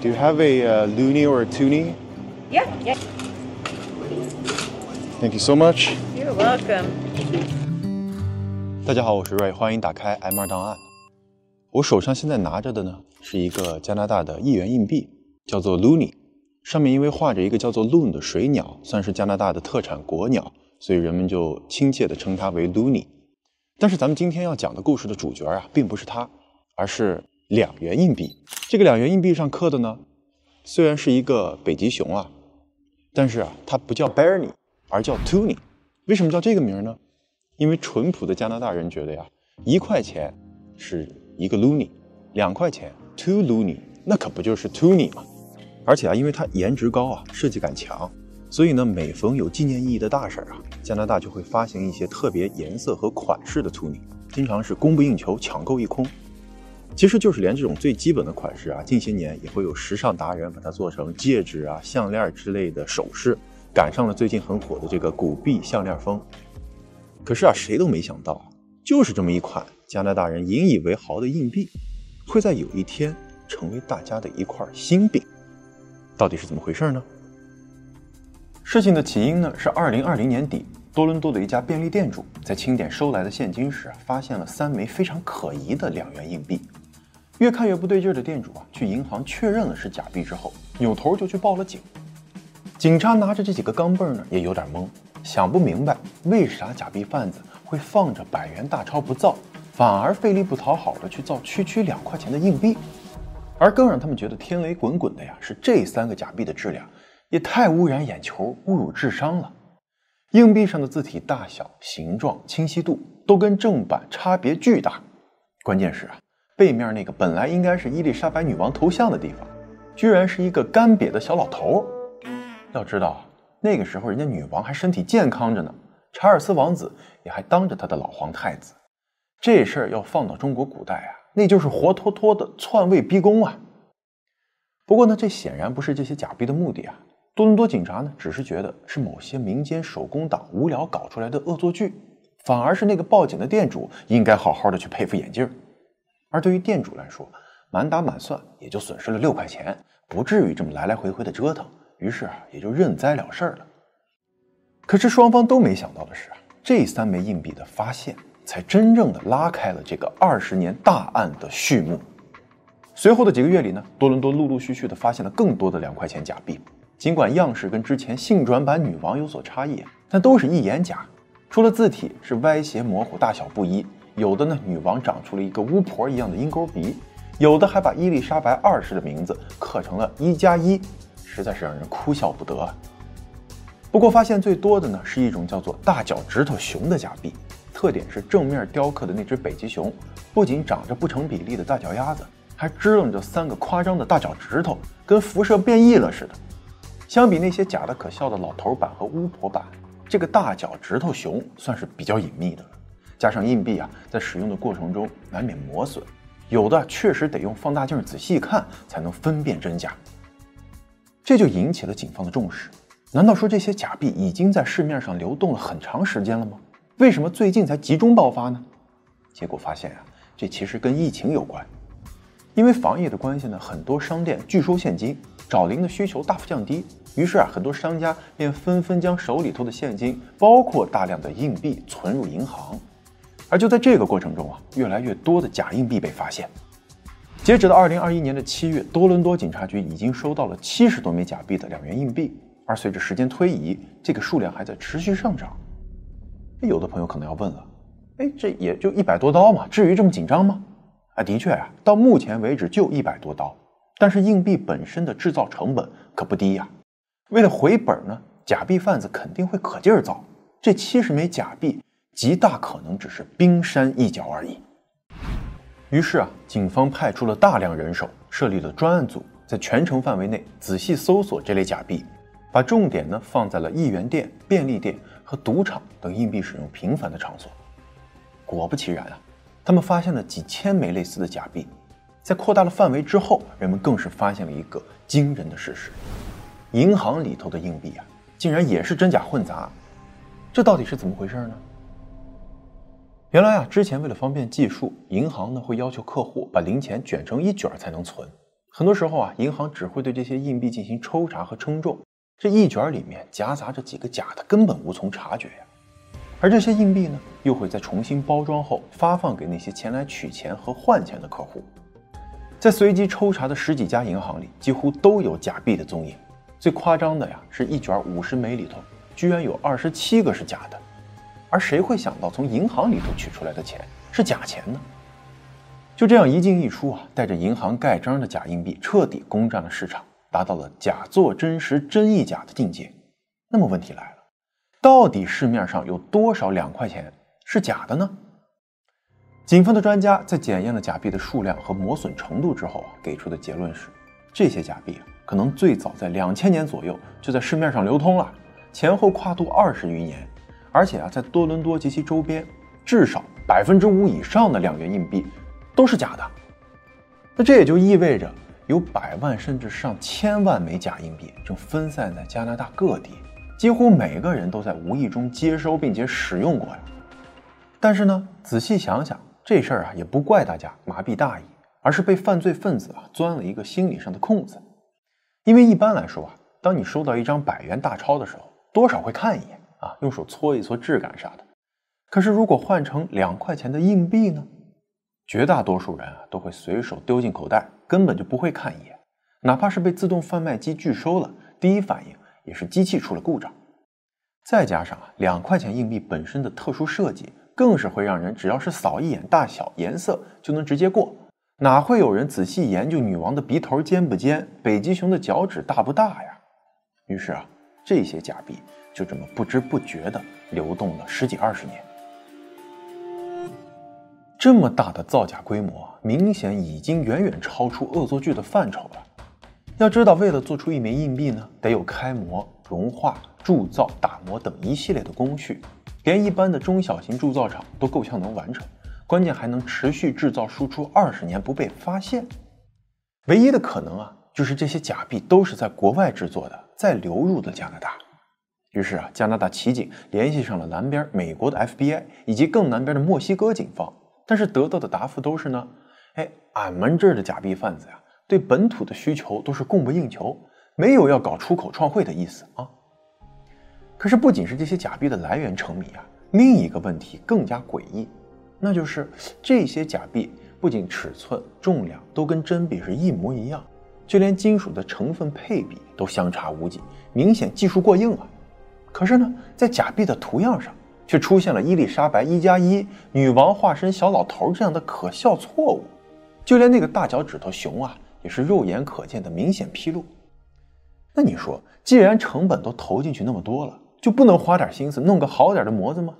Do you have a uh, loonie or a toonie? Yeah, yeah. Thank you so much. You're welcome. 大家好，我是 Ray，欢迎打开 M2 档案。我手上现在拿着的呢，是一个加拿大的一元硬币，叫做 loonie。上面因为画着一个叫做 loon 的水鸟，算是加拿大的特产国鸟，所以人们就亲切地称它为 loonie。但是咱们今天要讲的故事的主角啊，并不是它，而是两元硬币。这个两元硬币上刻的呢，虽然是一个北极熊啊，但是啊，它不叫 Bernie，而叫 Tony。为什么叫这个名呢？因为淳朴的加拿大人觉得呀，一块钱是一个 loonie，两块钱 two loonie，那可不就是 Tony 吗？而且啊，因为它颜值高啊，设计感强，所以呢，每逢有纪念意义的大事儿啊，加拿大就会发行一些特别颜色和款式的 Tony，经常是供不应求，抢购一空。其实就是连这种最基本的款式啊，近些年也会有时尚达人把它做成戒指啊、项链之类的首饰，赶上了最近很火的这个古币项链风。可是啊，谁都没想到，就是这么一款加拿大人引以为豪的硬币，会在有一天成为大家的一块心病。到底是怎么回事呢？事情的起因呢，是二零二零年底，多伦多的一家便利店主在清点收来的现金时，发现了三枚非常可疑的两元硬币。越看越不对劲的店主啊，去银行确认了是假币之后，扭头就去报了警。警察拿着这几个钢镚呢，也有点懵。想不明白为啥假币贩子会放着百元大钞不造，反而费力不讨好的去造区区两块钱的硬币，而更让他们觉得天雷滚滚的呀，是这三个假币的质量也太污染眼球、侮辱智商了。硬币上的字体大小、形状、清晰度都跟正版差别巨大，关键是啊，背面那个本来应该是伊丽莎白女王头像的地方，居然是一个干瘪的小老头。要知道。那个时候，人家女王还身体健康着呢，查尔斯王子也还当着他的老皇太子。这事儿要放到中国古代啊，那就是活脱脱的篡位逼宫啊。不过呢，这显然不是这些假币的目的啊。多伦多警察呢，只是觉得是某些民间手工党无聊搞出来的恶作剧，反而是那个报警的店主应该好好的去配副眼镜。而对于店主来说，满打满算也就损失了六块钱，不至于这么来来回回的折腾。于是啊，也就认栽了事儿了。可是双方都没想到的是啊，这三枚硬币的发现，才真正的拉开了这个二十年大案的序幕。随后的几个月里呢，多伦多陆陆续续的发现了更多的两块钱假币，尽管样式跟之前性转版女王有所差异，但都是一眼假。除了字体是歪斜模糊、大小不一，有的呢女王长出了一个巫婆一样的鹰钩鼻，有的还把伊丽莎白二世的名字刻成了一加一。实在是让人哭笑不得。不过，发现最多的呢是一种叫做大脚趾头熊的假币，特点是正面雕刻的那只北极熊，不仅长着不成比例的大脚丫子，还支棱着三个夸张的大脚趾头，跟辐射变异了似的。相比那些假的可笑的老头版和巫婆版，这个大脚趾头熊算是比较隐秘的了。加上硬币啊，在使用的过程中难免磨损，有的确实得用放大镜仔细看才能分辨真假。这就引起了警方的重视。难道说这些假币已经在市面上流动了很长时间了吗？为什么最近才集中爆发呢？结果发现啊，这其实跟疫情有关。因为防疫的关系呢，很多商店拒收现金，找零的需求大幅降低。于是啊，很多商家便纷纷将手里头的现金，包括大量的硬币存入银行。而就在这个过程中啊，越来越多的假硬币被发现。截止到二零二一年的七月，多伦多警察局已经收到了七十多枚假币的两元硬币，而随着时间推移，这个数量还在持续上涨。有的朋友可能要问了，哎，这也就一百多刀嘛，至于这么紧张吗？啊，的确啊，到目前为止就一百多刀，但是硬币本身的制造成本可不低呀。为了回本呢，假币贩子肯定会可劲儿造，这七十枚假币极大可能只是冰山一角而已。于是啊，警方派出了大量人手，设立了专案组，在全城范围内仔细搜索这类假币，把重点呢放在了一元店、便利店和赌场等硬币使用频繁的场所。果不其然啊，他们发现了几千枚类似的假币。在扩大了范围之后，人们更是发现了一个惊人的事实：银行里头的硬币啊，竟然也是真假混杂。这到底是怎么回事呢？原来啊，之前为了方便计数，银行呢会要求客户把零钱卷成一卷才能存。很多时候啊，银行只会对这些硬币进行抽查和称重，这一卷里面夹杂着几个假的，根本无从察觉呀。而这些硬币呢，又会在重新包装后发放给那些前来取钱和换钱的客户。在随机抽查的十几家银行里，几乎都有假币的踪影。最夸张的呀，是一卷五十枚里头，居然有二十七个是假的。而谁会想到，从银行里头取出来的钱是假钱呢？就这样一进一出啊，带着银行盖章的假硬币彻底攻占了市场，达到了假作真实、真亦假的境界。那么问题来了，到底市面上有多少两块钱是假的呢？警方的专家在检验了假币的数量和磨损程度之后啊，给出的结论是，这些假币，可能最早在两千年左右就在市面上流通了，前后跨度二十余年，而且啊，在多伦多及其周边，至少百分之五以上的两元硬币都是假的。那这也就意味着，有百万甚至上千万枚假硬币正分散在加拿大各地，几乎每个人都在无意中接收并且使用过呀。但是呢，仔细想想。这事儿啊，也不怪大家麻痹大意，而是被犯罪分子啊钻了一个心理上的空子。因为一般来说啊，当你收到一张百元大钞的时候，多少会看一眼啊，用手搓一搓质感啥的。可是如果换成两块钱的硬币呢，绝大多数人啊都会随手丢进口袋，根本就不会看一眼。哪怕是被自动贩卖机拒收了，第一反应也是机器出了故障。再加上啊，两块钱硬币本身的特殊设计。更是会让人只要是扫一眼大小、颜色就能直接过，哪会有人仔细研究女王的鼻头尖不尖、北极熊的脚趾大不大呀？于是啊，这些假币就这么不知不觉地流动了十几二十年。这么大的造假规模，明显已经远远超出恶作剧的范畴了。要知道，为了做出一枚硬币呢，得有开模、融化、铸造、打磨等一系列的工序。连一般的中小型铸造厂都够呛能完成，关键还能持续制造输出二十年不被发现。唯一的可能啊，就是这些假币都是在国外制作的，再流入的加拿大。于是啊，加拿大骑警联系上了南边美国的 FBI 以及更南边的墨西哥警方，但是得到的答复都是呢，哎，俺们这儿的假币贩子呀，对本土的需求都是供不应求，没有要搞出口创汇的意思啊。可是，不仅是这些假币的来源成谜啊，另一个问题更加诡异，那就是这些假币不仅尺寸、重量都跟真币是一模一样，就连金属的成分配比都相差无几，明显技术过硬啊。可是呢，在假币的图样上却出现了伊丽莎白一加一、女王化身小老头这样的可笑错误，就连那个大脚趾头熊啊，也是肉眼可见的明显披露。那你说，既然成本都投进去那么多了，就不能花点心思弄个好点的模子吗？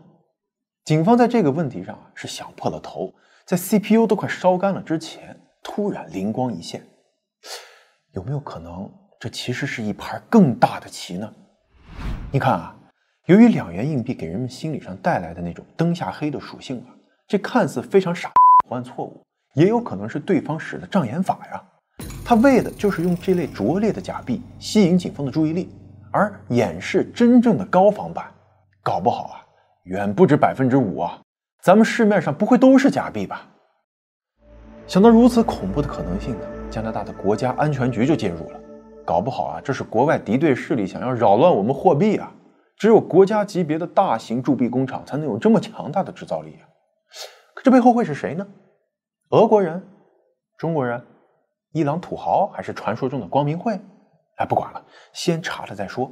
警方在这个问题上啊是想破了头，在 CPU 都快烧干了之前，突然灵光一现，有没有可能这其实是一盘更大的棋呢？你看啊，由于两元硬币给人们心理上带来的那种灯下黑的属性啊，这看似非常傻换错误，也有可能是对方使的障眼法呀。他为的就是用这类拙劣的假币吸引警方的注意力。而掩饰真正的高仿版，搞不好啊，远不止百分之五啊！咱们市面上不会都是假币吧？想到如此恐怖的可能性呢，加拿大的国家安全局就介入了。搞不好啊，这是国外敌对势力想要扰乱我们货币啊！只有国家级别的大型铸币工厂才能有这么强大的制造力啊！可这背后会是谁呢？俄国人、中国人、伊朗土豪，还是传说中的光明会？哎，不管了，先查了再说。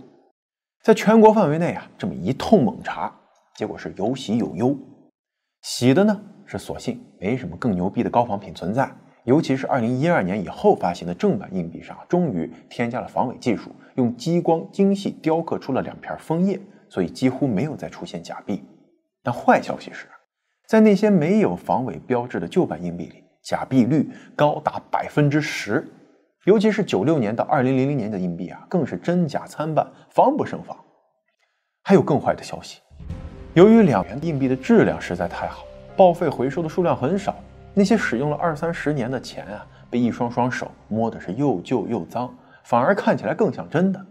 在全国范围内啊，这么一通猛查，结果是有喜有忧。喜的呢是，索性没什么更牛逼的高仿品存在，尤其是二零一二年以后发行的正版硬币上，终于添加了防伪技术，用激光精细雕刻出了两片枫叶，所以几乎没有再出现假币。但坏消息是，在那些没有防伪标志的旧版硬币里，假币率高达百分之十。尤其是九六年到二零零零年的硬币啊，更是真假参半，防不胜防。还有更坏的消息，由于两元硬币的质量实在太好，报废回收的数量很少，那些使用了二三十年的钱啊，被一双双手摸的是又旧又脏，反而看起来更像真的。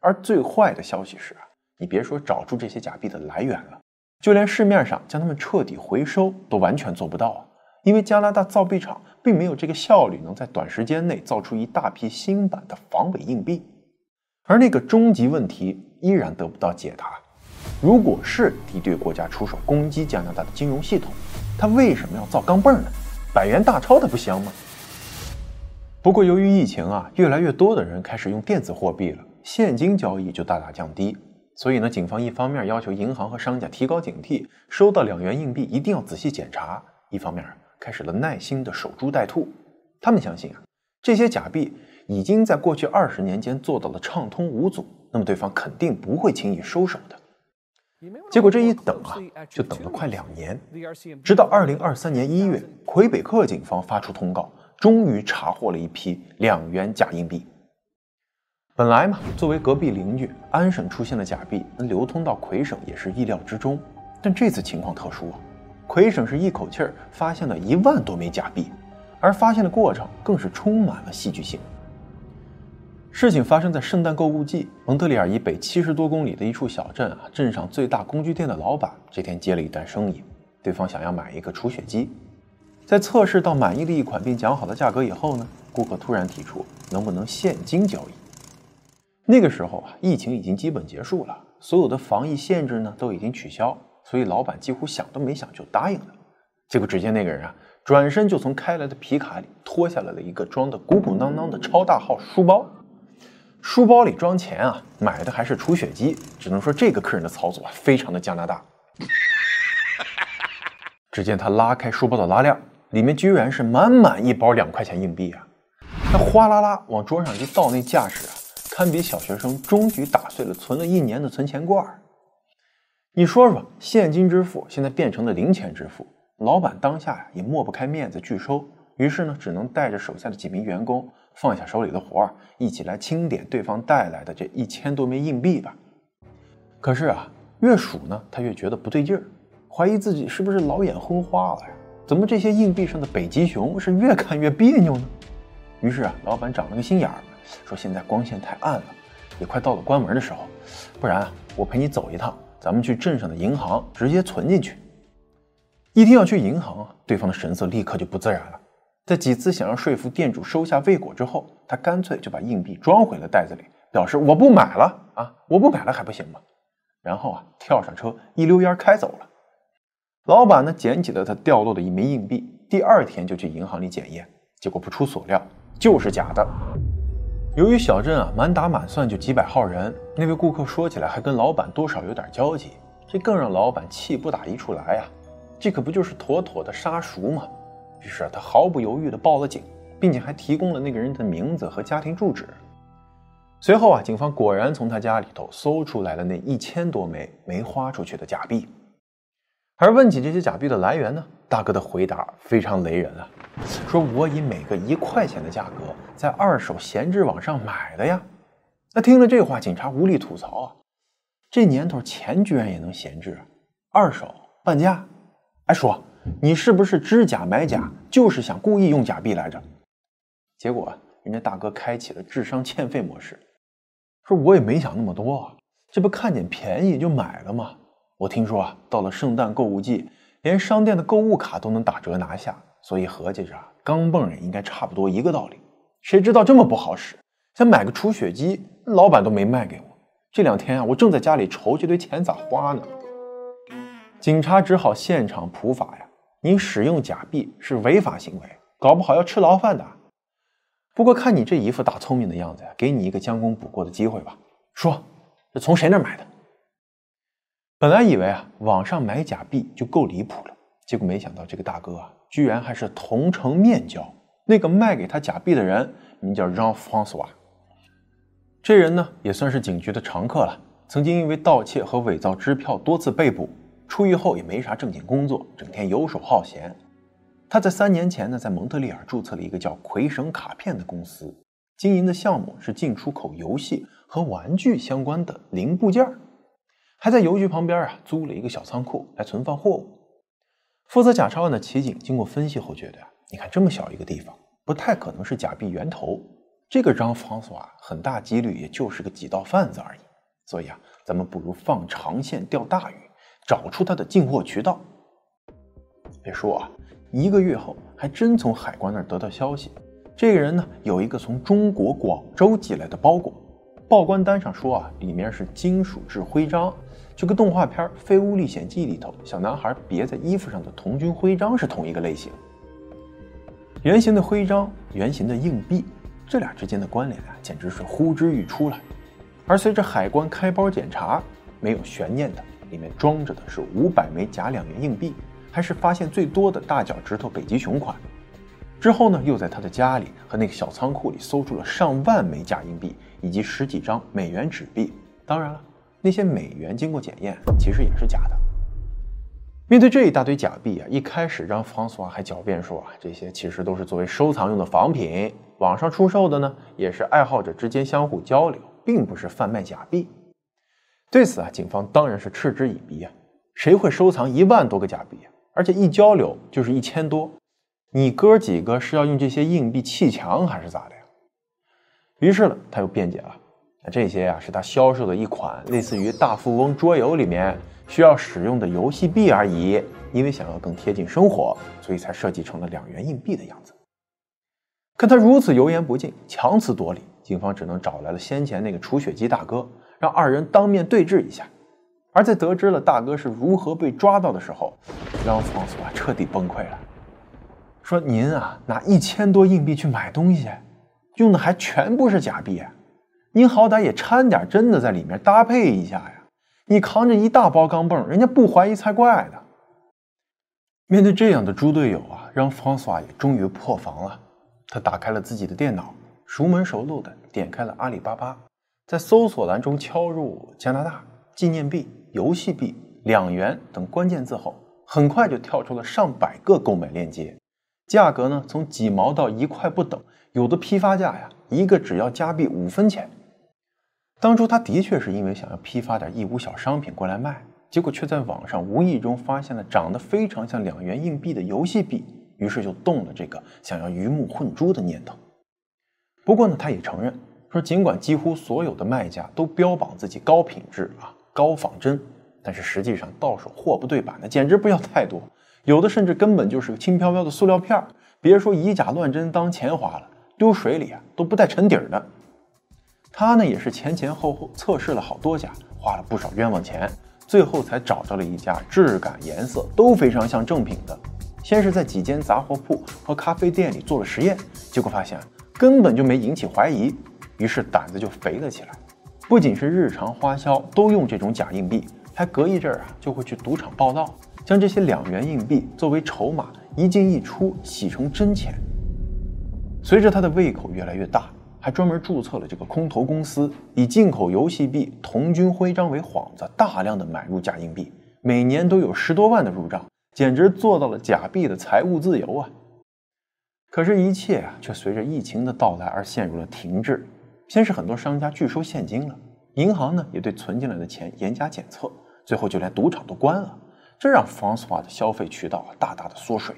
而最坏的消息是啊，你别说找出这些假币的来源了，就连市面上将它们彻底回收都完全做不到啊，因为加拿大造币厂。并没有这个效率能在短时间内造出一大批新版的防伪硬币。而那个终极问题依然得不到解答：如果是敌对国家出手攻击加拿大的金融系统，他为什么要造钢镚呢？百元大钞它不香吗？不过由于疫情啊，越来越多的人开始用电子货币了，现金交易就大大降低。所以呢，警方一方面要求银行和商家提高警惕，收到两元硬币一定要仔细检查；一方面开始了耐心的守株待兔。他们相信啊，这些假币已经在过去二十年间做到了畅通无阻，那么对方肯定不会轻易收手的。结果这一等啊，就等了快两年，直到二零二三年一月，魁北克警方发出通告。终于查获了一批两元假硬币。本来嘛，作为隔壁邻居，安省出现的假币能流通到魁省也是意料之中。但这次情况特殊啊，魁省是一口气儿发现了一万多枚假币，而发现的过程更是充满了戏剧性。事情发生在圣诞购物季，蒙特利尔以北七十多公里的一处小镇啊，镇上最大工具店的老板这天接了一单生意，对方想要买一个除雪机。在测试到满意的一款并讲好的价格以后呢，顾客突然提出能不能现金交易。那个时候啊，疫情已经基本结束了，所有的防疫限制呢都已经取消，所以老板几乎想都没想就答应了。结果只见那个人啊，转身就从开来的皮卡里脱下来了一个装的鼓鼓囊囊的超大号书包，书包里装钱啊，买的还是除雪机。只能说这个客人的操作啊，非常的加拿大。只见他拉开书包的拉链。里面居然是满满一包两块钱硬币啊！他哗啦啦往桌上一倒，那架势啊，堪比小学生终于打碎了存了一年的存钱罐。你说说，现金支付现在变成了零钱支付，老板当下呀也抹不开面子拒收，于是呢，只能带着手下的几名员工放下手里的活儿，一起来清点对方带来的这一千多枚硬币吧。可是啊，越数呢，他越觉得不对劲儿，怀疑自己是不是老眼昏花了呀？怎么这些硬币上的北极熊是越看越别扭呢？于是啊，老板长了个心眼儿，说现在光线太暗了，也快到了关门的时候，不然啊我陪你走一趟，咱们去镇上的银行直接存进去。一听要去银行，对方的神色立刻就不自然了。在几次想要说服店主收下未果之后，他干脆就把硬币装回了袋子里，表示我不买了啊，我不买了还不行吗？然后啊，跳上车一溜烟开走了。老板呢，捡起了他掉落的一枚硬币，第二天就去银行里检验，结果不出所料，就是假的。由于小镇啊满打满算就几百号人，那位顾客说起来还跟老板多少有点交集，这更让老板气不打一处来呀！这可不就是妥妥的杀熟吗？于是他毫不犹豫地报了警，并且还提供了那个人的名字和家庭住址。随后啊，警方果然从他家里头搜出来了那一千多枚没花出去的假币。而问起这些假币的来源呢，大哥的回答非常雷人啊，说我以每个一块钱的价格在二手闲置网上买的呀。那听了这话，警察无力吐槽啊，这年头钱居然也能闲置，二手半价？哎，说你是不是知假买假，就是想故意用假币来着？结果人家大哥开启了智商欠费模式，说我也没想那么多，这不看见便宜就买了吗？我听说啊，到了圣诞购物季，连商店的购物卡都能打折拿下，所以合计着钢镚也应该差不多一个道理。谁知道这么不好使，想买个除雪机，老板都没卖给我。这两天啊，我正在家里愁这堆钱咋花呢。警察只好现场普法呀，你使用假币是违法行为，搞不好要吃牢饭的。不过看你这一副大聪明的样子，给你一个将功补过的机会吧。说，这从谁那买的？本来以为啊，网上买假币就够离谱了，结果没想到这个大哥啊，居然还是同城面交。那个卖给他假币的人名叫 Jean François，这人呢也算是警局的常客了，曾经因为盗窃和伪造支票多次被捕，出狱后也没啥正经工作，整天游手好闲。他在三年前呢，在蒙特利尔注册了一个叫魁省卡片的公司，经营的项目是进出口游戏和玩具相关的零部件。还在邮局旁边啊租了一个小仓库来存放货物。负责假钞案的骑警经过分析后觉得啊，你看这么小一个地方，不太可能是假币源头。这个张方索啊，很大几率也就是个几道贩子而已。所以啊，咱们不如放长线钓大鱼，找出他的进货渠道。别说啊，一个月后还真从海关那儿得到消息，这个人呢有一个从中国广州寄来的包裹，报关单上说啊，里面是金属制徽章，就跟动画片《飞屋历险记》里头小男孩别在衣服上的童军徽章是同一个类型。圆形的徽章，圆形的硬币，这俩之间的关联啊，简直是呼之欲出了。而随着海关开包检查，没有悬念的，里面装着的是五百枚假两元硬币，还是发现最多的大脚趾头北极熊款。之后呢，又在他的家里和那个小仓库里搜出了上万枚假硬币以及十几张美元纸币。当然了，那些美元经过检验，其实也是假的。面对这一大堆假币啊，一开始让方索还狡辩说啊，这些其实都是作为收藏用的仿品，网上出售的呢，也是爱好者之间相互交流，并不是贩卖假币。对此啊，警方当然是嗤之以鼻啊，谁会收藏一万多个假币啊？而且一交流就是一千多，你哥几个是要用这些硬币砌墙还是咋的呀？于是呢，他又辩解了，那这些呀是他销售的一款类似于大富翁桌游里面。需要使用的游戏币而已，因为想要更贴近生活，所以才设计成了两元硬币的样子。看他如此油盐不进、强词夺理，警方只能找来了先前那个除雪机大哥，让二人当面对质一下。而在得知了大哥是如何被抓到的时候，让方索啊彻底崩溃了，说：“您啊，拿一千多硬币去买东西，用的还全部是假币，您好歹也掺点真的在里面搭配一下呀。”你扛着一大包钢镚，人家不怀疑才怪呢。面对这样的猪队友啊，让方索瓦也终于破防了。他打开了自己的电脑，熟门熟路的点开了阿里巴巴，在搜索栏中敲入“加拿大纪念币、游戏币、两元”等关键字后，很快就跳出了上百个购买链接，价格呢从几毛到一块不等，有的批发价呀，一个只要加币五分钱。当初他的确是因为想要批发点义乌小商品过来卖，结果却在网上无意中发现了长得非常像两元硬币的游戏币，于是就动了这个想要鱼目混珠的念头。不过呢，他也承认说，尽管几乎所有的卖家都标榜自己高品质啊、高仿真，但是实际上到手货不对版的简直不要太多，有的甚至根本就是个轻飘飘的塑料片儿，别说以假乱真当钱花了，丢水里啊都不带沉底儿的。他呢也是前前后后测试了好多家，花了不少冤枉钱，最后才找到了一家质感、颜色都非常像正品的。先是在几间杂货铺和咖啡店里做了实验，结果发现根本就没引起怀疑，于是胆子就肥了起来。不仅是日常花销都用这种假硬币，还隔一阵儿啊就会去赌场报道，将这些两元硬币作为筹码一进一出洗成真钱。随着他的胃口越来越大。还专门注册了这个空投公司，以进口游戏币、童军徽章为幌子，大量的买入假硬币，每年都有十多万的入账，简直做到了假币的财务自由啊！可是，一切啊，却随着疫情的到来而陷入了停滞。先是很多商家拒收现金了，银行呢也对存进来的钱严加检测，最后就连赌场都关了，这让 Francois 的消费渠道大大的缩水。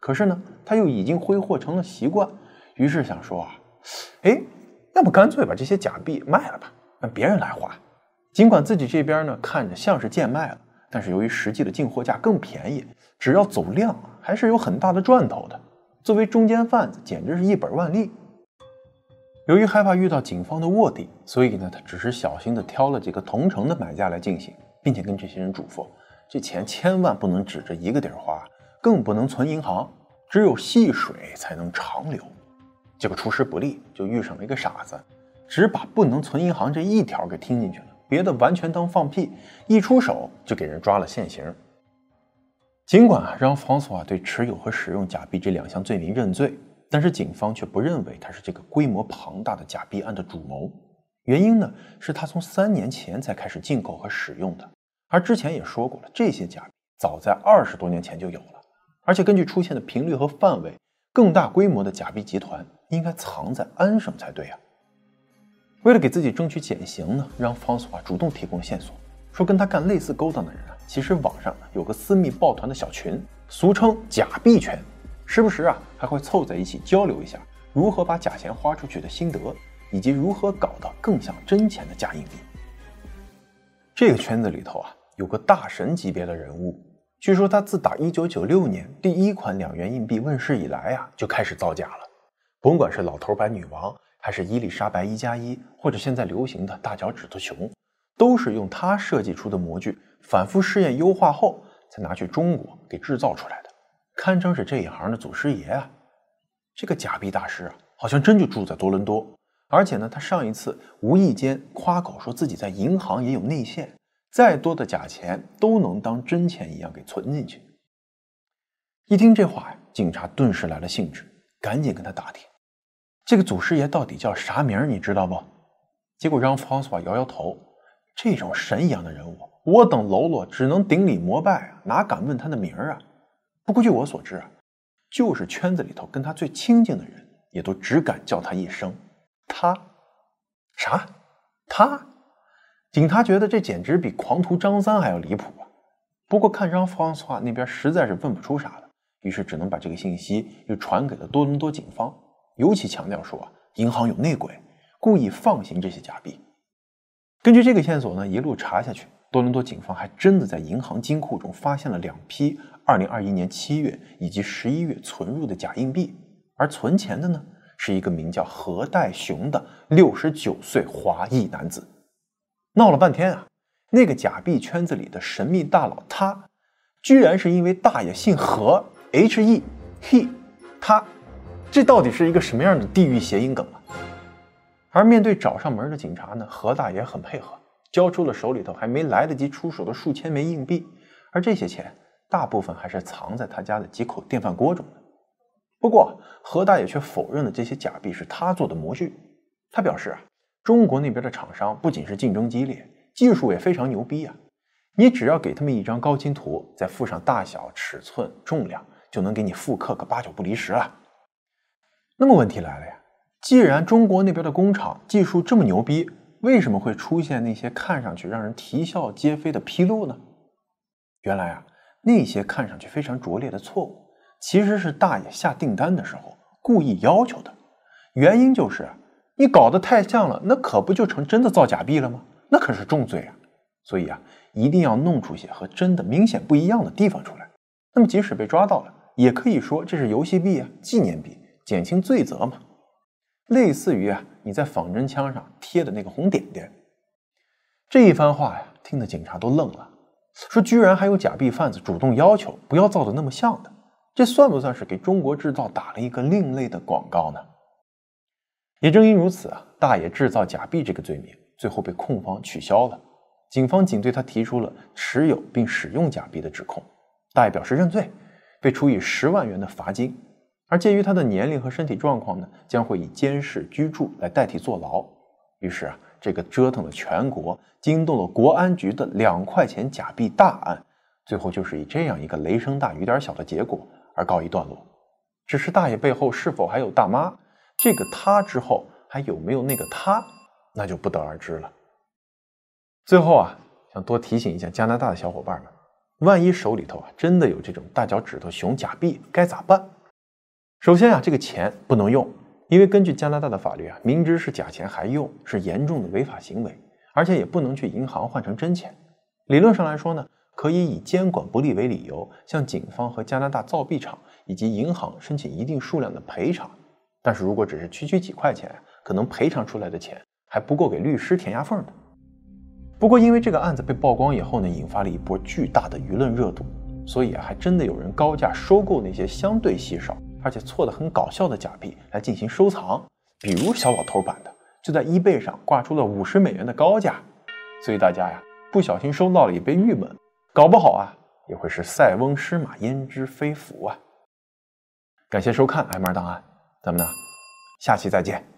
可是呢，他又已经挥霍成了习惯，于是想说啊。哎，要不干脆把这些假币卖了吧，让别人来花。尽管自己这边呢看着像是贱卖了，但是由于实际的进货价更便宜，只要走量还是有很大的赚头的。作为中间贩子，简直是一本万利。由于害怕遇到警方的卧底，所以呢，他只是小心的挑了几个同城的买家来进行，并且跟这些人嘱咐：这钱千万不能指着一个地儿花，更不能存银行，只有细水才能长流。结果出师不利，就遇上了一个傻子，只把不能存银行这一条给听进去了，别的完全当放屁。一出手就给人抓了现行。尽管啊让方索啊对持有和使用假币这两项罪名认罪，但是警方却不认为他是这个规模庞大的假币案的主谋。原因呢是他从三年前才开始进口和使用的，而之前也说过了，这些假币早在二十多年前就有了，而且根据出现的频率和范围。更大规模的假币集团应该藏在安省才对啊！为了给自己争取减刑呢，让方索瓦主动提供线索，说跟他干类似勾当的人啊，其实网上有个私密抱团的小群，俗称“假币圈”，时不时啊还会凑在一起交流一下如何把假钱花出去的心得，以及如何搞到更像真钱的假硬币。这个圈子里头啊，有个大神级别的人物，据说他自打1996年第一款两元硬币问世以来啊，就开始造假了。甭管是老头版女王，还是伊丽莎白一加一，或者现在流行的大脚趾头熊，都是用他设计出的模具，反复试验优化后，才拿去中国给制造出来的，堪称是这一行的祖师爷啊！这个假币大师啊，好像真就住在多伦多，而且呢，他上一次无意间夸口说自己在银行也有内线。再多的假钱都能当真钱一样给存进去。一听这话呀，警察顿时来了兴致，赶紧跟他打听，这个祖师爷到底叫啥名你知道不？结果让方斯瓦摇摇头，这种神一样的人物，我等喽啰只能顶礼膜拜啊，哪敢问他的名儿啊？不过据我所知啊，就是圈子里头跟他最亲近的人，也都只敢叫他一声他。啥？他？警察觉得这简直比狂徒张三还要离谱啊！不过看张方斯那边实在是问不出啥了，于是只能把这个信息又传给了多伦多警方，尤其强调说啊银行有内鬼，故意放行这些假币。根据这个线索呢，一路查下去，多伦多警方还真的在银行金库中发现了两批2021年7月以及11月存入的假硬币，而存钱的呢是一个名叫何代雄的69岁华裔男子。闹了半天啊，那个假币圈子里的神秘大佬，他居然是因为大爷姓何，H E he，他，这到底是一个什么样的地域谐音梗啊？而面对找上门的警察呢，何大爷很配合，交出了手里头还没来得及出手的数千枚硬币，而这些钱大部分还是藏在他家的几口电饭锅中的。不过何大爷却否认了这些假币是他做的模具，他表示啊。中国那边的厂商不仅是竞争激烈，技术也非常牛逼啊！你只要给他们一张高清图，再附上大小、尺寸、重量，就能给你复刻个八九不离十了。那么问题来了呀，既然中国那边的工厂技术这么牛逼，为什么会出现那些看上去让人啼笑皆非的纰漏呢？原来啊，那些看上去非常拙劣的错误，其实是大爷下订单的时候故意要求的，原因就是。你搞得太像了，那可不就成真的造假币了吗？那可是重罪啊！所以啊，一定要弄出些和真的明显不一样的地方出来。那么即使被抓到了，也可以说这是游戏币啊、纪念币，减轻罪责嘛。类似于啊，你在仿真枪上贴的那个红点点。这一番话呀，听得警察都愣了，说居然还有假币贩子主动要求不要造的那么像的，这算不算是给中国制造打了一个另类的广告呢？也正因如此啊，大爷制造假币这个罪名最后被控方取消了，警方仅对他提出了持有并使用假币的指控。大爷表示认罪，被处以十万元的罚金。而鉴于他的年龄和身体状况呢，将会以监视居住来代替坐牢。于是啊，这个折腾了全国、惊动了国安局的两块钱假币大案，最后就是以这样一个雷声大雨点小的结果而告一段落。只是大爷背后是否还有大妈？这个他之后还有没有那个他，那就不得而知了。最后啊，想多提醒一下加拿大的小伙伴们，万一手里头啊真的有这种大脚趾头熊假币，该咋办？首先啊，这个钱不能用，因为根据加拿大的法律啊，明知是假钱还用是严重的违法行为，而且也不能去银行换成真钱。理论上来说呢，可以以监管不力为理由，向警方和加拿大造币厂以及银行申请一定数量的赔偿。但是如果只是区区几块钱，可能赔偿出来的钱还不够给律师填牙缝的。不过因为这个案子被曝光以后呢，引发了一波巨大的舆论热度，所以啊，还真的有人高价收购那些相对稀少而且错的很搞笑的假币来进行收藏，比如小老头版的，就在 eBay 上挂出了五十美元的高价。所以大家呀，不小心收到了也别郁闷，搞不好啊，也会是塞翁失马焉知非福啊。感谢收看《M 二档案》。咱们呢，下期再见。